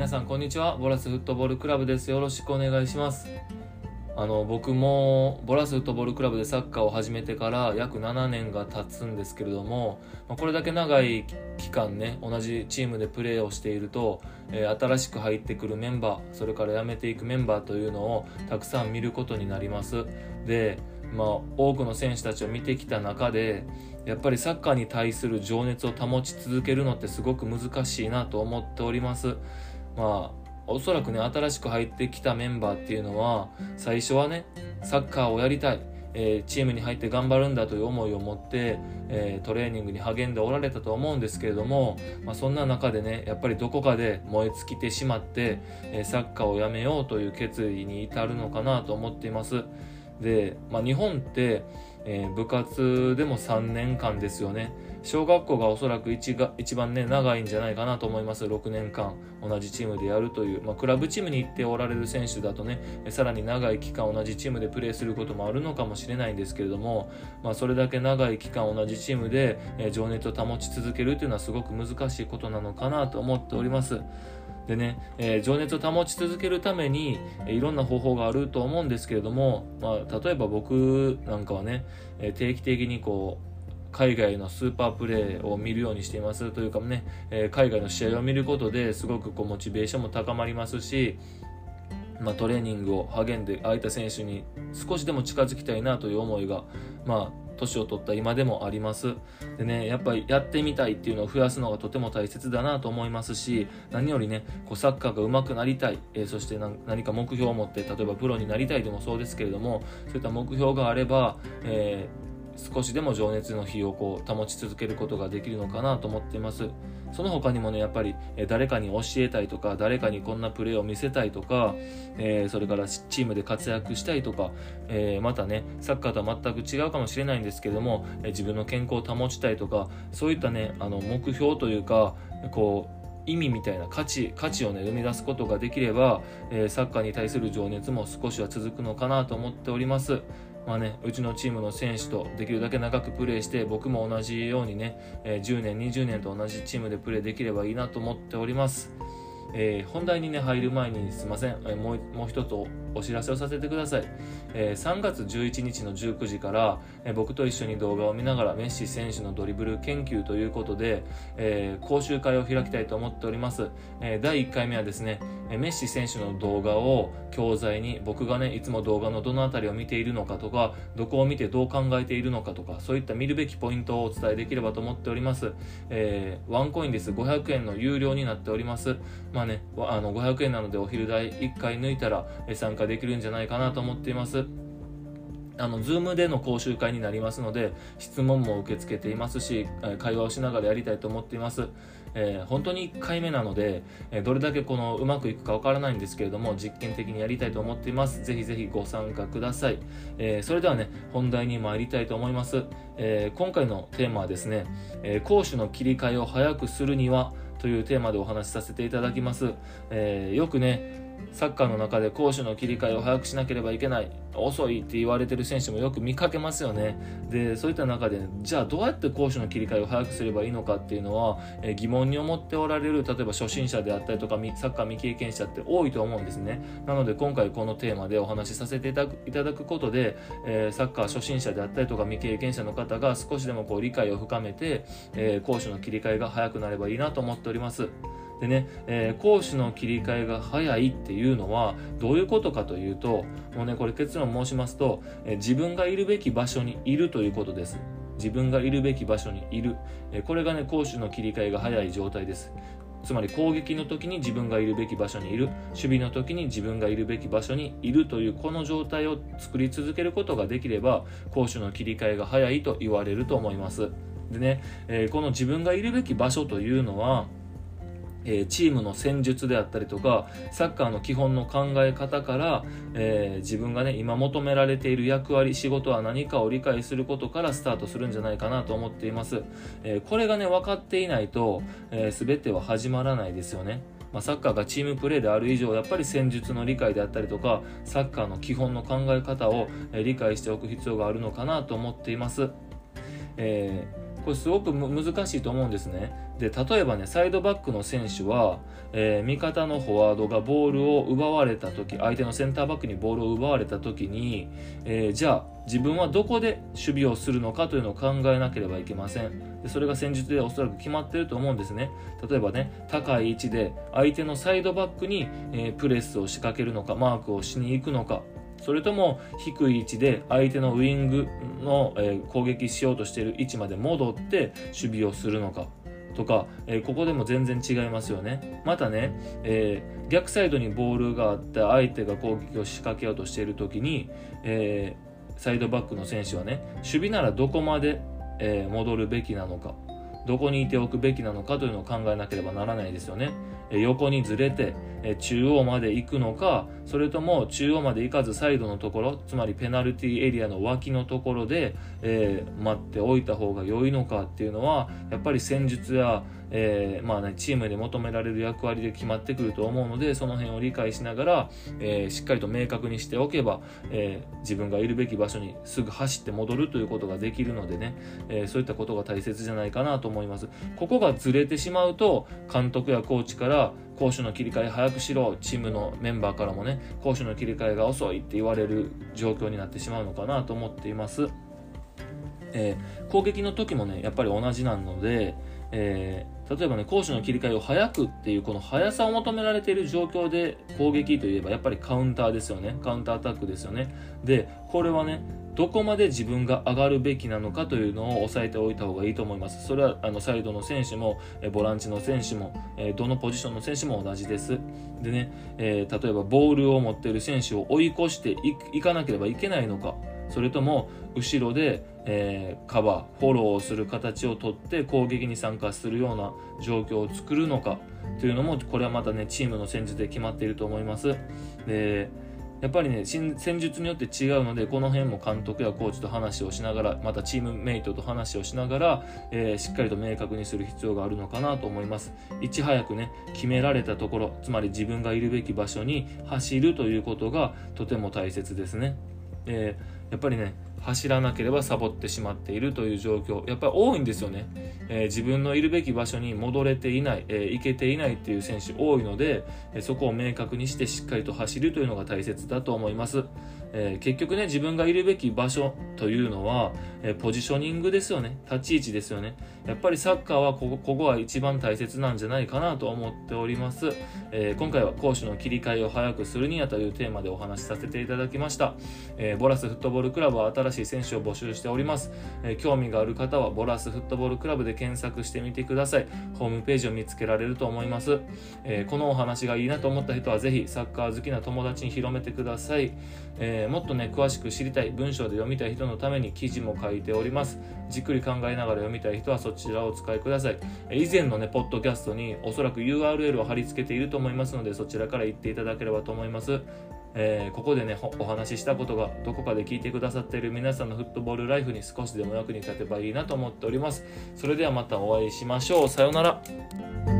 皆さんこんにちは。ボラスフットボールクラブです。よろしくお願いします。あの僕もボラスフットボールクラブでサッカーを始めてから約7年が経つんですけれどもこれだけ長い期間ね同じチームでプレーをしていると、え、新しく入ってくるメンバーそれから辞めていくメンバーというのをたくさん見ることになります。でまあ、多くの選手たちを見てきた中でやっぱりサッカーに対する情熱を保ち続けるのってすごく難しいなと思っております。まあおそらくね新しく入ってきたメンバーっていうのは最初はねサッカーをやりたい、えー、チームに入って頑張るんだという思いを持って、えー、トレーニングに励んでおられたと思うんですけれども、まあ、そんな中でねやっぱりどこかで燃え尽きてしまって、えー、サッカーをやめようという決意に至るのかなと思っています。で、まあ、日本って、えー、部活でも3年間ですよね小学校がおそらく一が一番ね長いんじゃないかなと思います6年間同じチームでやるという、まあ、クラブチームに行っておられる選手だとねさらに長い期間同じチームでプレーすることもあるのかもしれないんですけれども、まあ、それだけ長い期間同じチームで、え、情熱を保ち続けるというのはすごく難しいことなのかなと思っております。でね、えー、情熱を保ち続けるために、え、いろんな方法があると思うんですけれども、まあ、例えば僕なんかはね、え、定期的にこう海外のスーパープレーを見るようにしていますというかね、えー、海外の試合を見ることですごくこうモチベーションも高まりますし、まあ、トレーニングを励んでああいた選手に少しでも近づきたいなという思いが、まあ、年を取った今でもあります。でねやっぱりやってみたいっていうのを増やすのがとても大切だなと思いますし何よりねこうサッカーが上手くなりたい、えー、そして何か目標を持って例えばプロになりたいでもそうですけれどもそういった目標があれば、えー少しでも情熱の火をこう保ち続けることができるのかなと思っています。その他にもねやっぱり、誰かに教えたいとか誰かにこんなプレーを見せたいとか、えー、それからチームで活躍したいとか、えー、またねサッカーとは全く違うかもしれないんですけども、自分の健康を保ちたいとかそういったねあの目標というかこう意味みたいな価値価値をね生み出すことができれば、えー、サッカーに対する情熱も少しは続くのかなと思っております。まあね、うちのチームの選手とできるだけ長くプレーして僕も同じようにね、えー、10年20年と同じチームでプレーできればいいなと思っております。えー、本題にね入る前にすいません、えー、もうもう一つお知らせをさせてください、えー、3月11日の19時から、え僕と一緒に動画を見ながらメッシ選手のドリブル研究ということで、え講習会を開きたいと思っております、え第1回目はですねえメッシ選手の動画を教材に僕がねいつも動画のどの辺りを見ているのかとかどこを見てどう考えているのかとかそういった見るべきポイントをお伝えできればと思っております、えワンコインです。500円の有料になっております。まあねあの500円なのでお昼代1回抜いたら参加できるんじゃないかなと思っていますあの、ズームでの講習会になりますので、質問も受け付けていますし、会話をしながらやりたいと思っています。えー、本当に1回目なので、えどれだけこのうまくいくかわからないんですけれども、実験的にやりたいと思っています。ぜひぜひご参加ください。えー、それではね、本題に参りたいと思います。えー、今回のテーマはですね、え攻守の切り替えを早くするには、というテーマでお話しさせていただきます。えよくね、サッカーの中で攻守の切り替えを早くしなければいけない。遅いって言われてる選手もよく見かけますよね。でそういった中でじゃあどうやって攻守の切り替えを早くすればいいのかっていうのは、え疑問に思っておられる例えば初心者であったりとかサッカー未経験者って多いと思うんですね。なので今回このテーマでお話しさせていただくことで、え、サッカー初心者であったりとか未経験者の方が少しでもこう理解を深めて、えー、攻守の切り替えが早くなればいいなと思っております。でね、えー、攻守の切り替えが早いっていうのはどういうことかというともうねこれ結論申しますと、えー、自分がいるべき場所にいるということです。自分がいるべき場所にいる、えー、これがね攻守の切り替えが早い状態です。つまり攻撃の時に自分がいるべき場所にいる。守備の時に自分がいるべき場所にいるというこの状態を作り続けることができれば攻守の切り替えが早いと言われると思います。でね、えー、この自分がいるべき場所というのはえー、チームの戦術であったりとかサッカーの基本の考え方から、えー、自分がね今求められている役割仕事は何かを理解することからスタートするんじゃないかなと思っています、えー、これがね分かっていないと、えー、全ては始まらないですよね。まあ、サッカーがチームプレーである以上やっぱり戦術の理解であったりとかサッカーの基本の考え方を理解しておく必要があるのかなと思っています、えーこれすごく難しいと思うんですね。で例えばねサイドバックの選手は、えー、味方のフォワードがボールを奪われた時相手のセンターバックにボールを奪われた時に、えー、じゃあ自分はどこで守備をするのかというのを考えなければいけません。でそれが戦術でおそらく決まっていると思うんですね。例えばね高い位置で相手のサイドバックに、えー、プレスを仕掛けるのかマークをしに行くのか。それとも低い位置で相手のウイングの、え攻撃しようとしている位置まで戻って守備をするのかとか、えここでも全然違いますよね。またね、えー、逆サイドにボールがあって相手が攻撃を仕掛けようとしている時に、えー、サイドバックの選手はね守備ならどこまで、え戻るべきなのかどこにいておくべきなのかというのを考えなければならないですよね。横にずれて中央まで行くのかそれとも中央まで行かずサイドのところつまりペナルティーエリアの脇のところで、えー、待っておいた方が良いのかっていうのはやっぱり戦術やえー、まあね、チームで求められる役割で決まってくると思うのでその辺を理解しながら、えー、しっかりと明確にしておけば、えー、自分がいるべき場所にすぐ走って戻るということができるのでね、えそういったことが大切じゃないかなと思いますここがずれてしまうと監督やコーチから攻守の切り替え早くしろチームのメンバーからもね攻守の切り替えが遅いって言われる状況になってしまうのかなと思っています。えー、攻撃の時もねやっぱり同じなので、えー、例えばね攻守の切り替えを早くっていうこの速さを求められている状況で攻撃といえばやっぱりカウンターですよね。カウンターアタックですよね。でこれはねどこまで自分が上がるべきなのかというのを押さえておいた方がいいと思います。それはあのサイドの選手もえボランチの選手もえどのポジションの選手も同じです。でね、えー、例えばボールを持っている選手を追い越していかなければいけないのか。それとも後ろで、えー、カバーフォローをする形をとって攻撃に参加するような状況を作るのかというのもこれはまたねチームの戦術で決まっていると思います。でやっぱりね戦術によって違うのでこの辺も監督やコーチと話をしながらまたチームメイトと話をしながら、えー、しっかりと明確にする必要があるのかなと思います。いち早くね決められたところつまり自分がいるべき場所に走るということがとても大切ですね、えー、やっぱりね走らなければサボってしまっているという状況。やっぱり多いんですよね、えー、自分のいるべき場所に戻れていない、えー、行けていないっていう選手多いので、えそこを明確にしてしっかりと走るというのが大切だと思います、えー、結局ね自分がいるべき場所というのは、えポジショニングですよね。立ち位置ですよね。やっぱりサッカーはここここは一番大切なんじゃないかなと思っております、え今回は攻守の切り替えを早くするにはというテーマでお話しさせていただきました、えボラスフットボールクラブは新しい選手を募集しております、え興味がある方はボラスフットボールクラブで検索してみてください。ホームページを見つけられると思います、えこのお話がいいなと思った人はぜひサッカー好きな友達に広めてください、え、もっとね詳しく知りたい文章で読みたい人のために記事も書いております。じっくり考えながら読みたい人はそっちちらをお使いください。以前のねポッドキャストにおそらく URL を貼り付けていると思いますのでそちらから行っていただければと思います。えー、ここでねお話ししたことがどこかで聞いてくださっている皆さんのフットボールライフに少しでも役に立てばいいなと思っております。それではまたお会いしましょう。さようなら。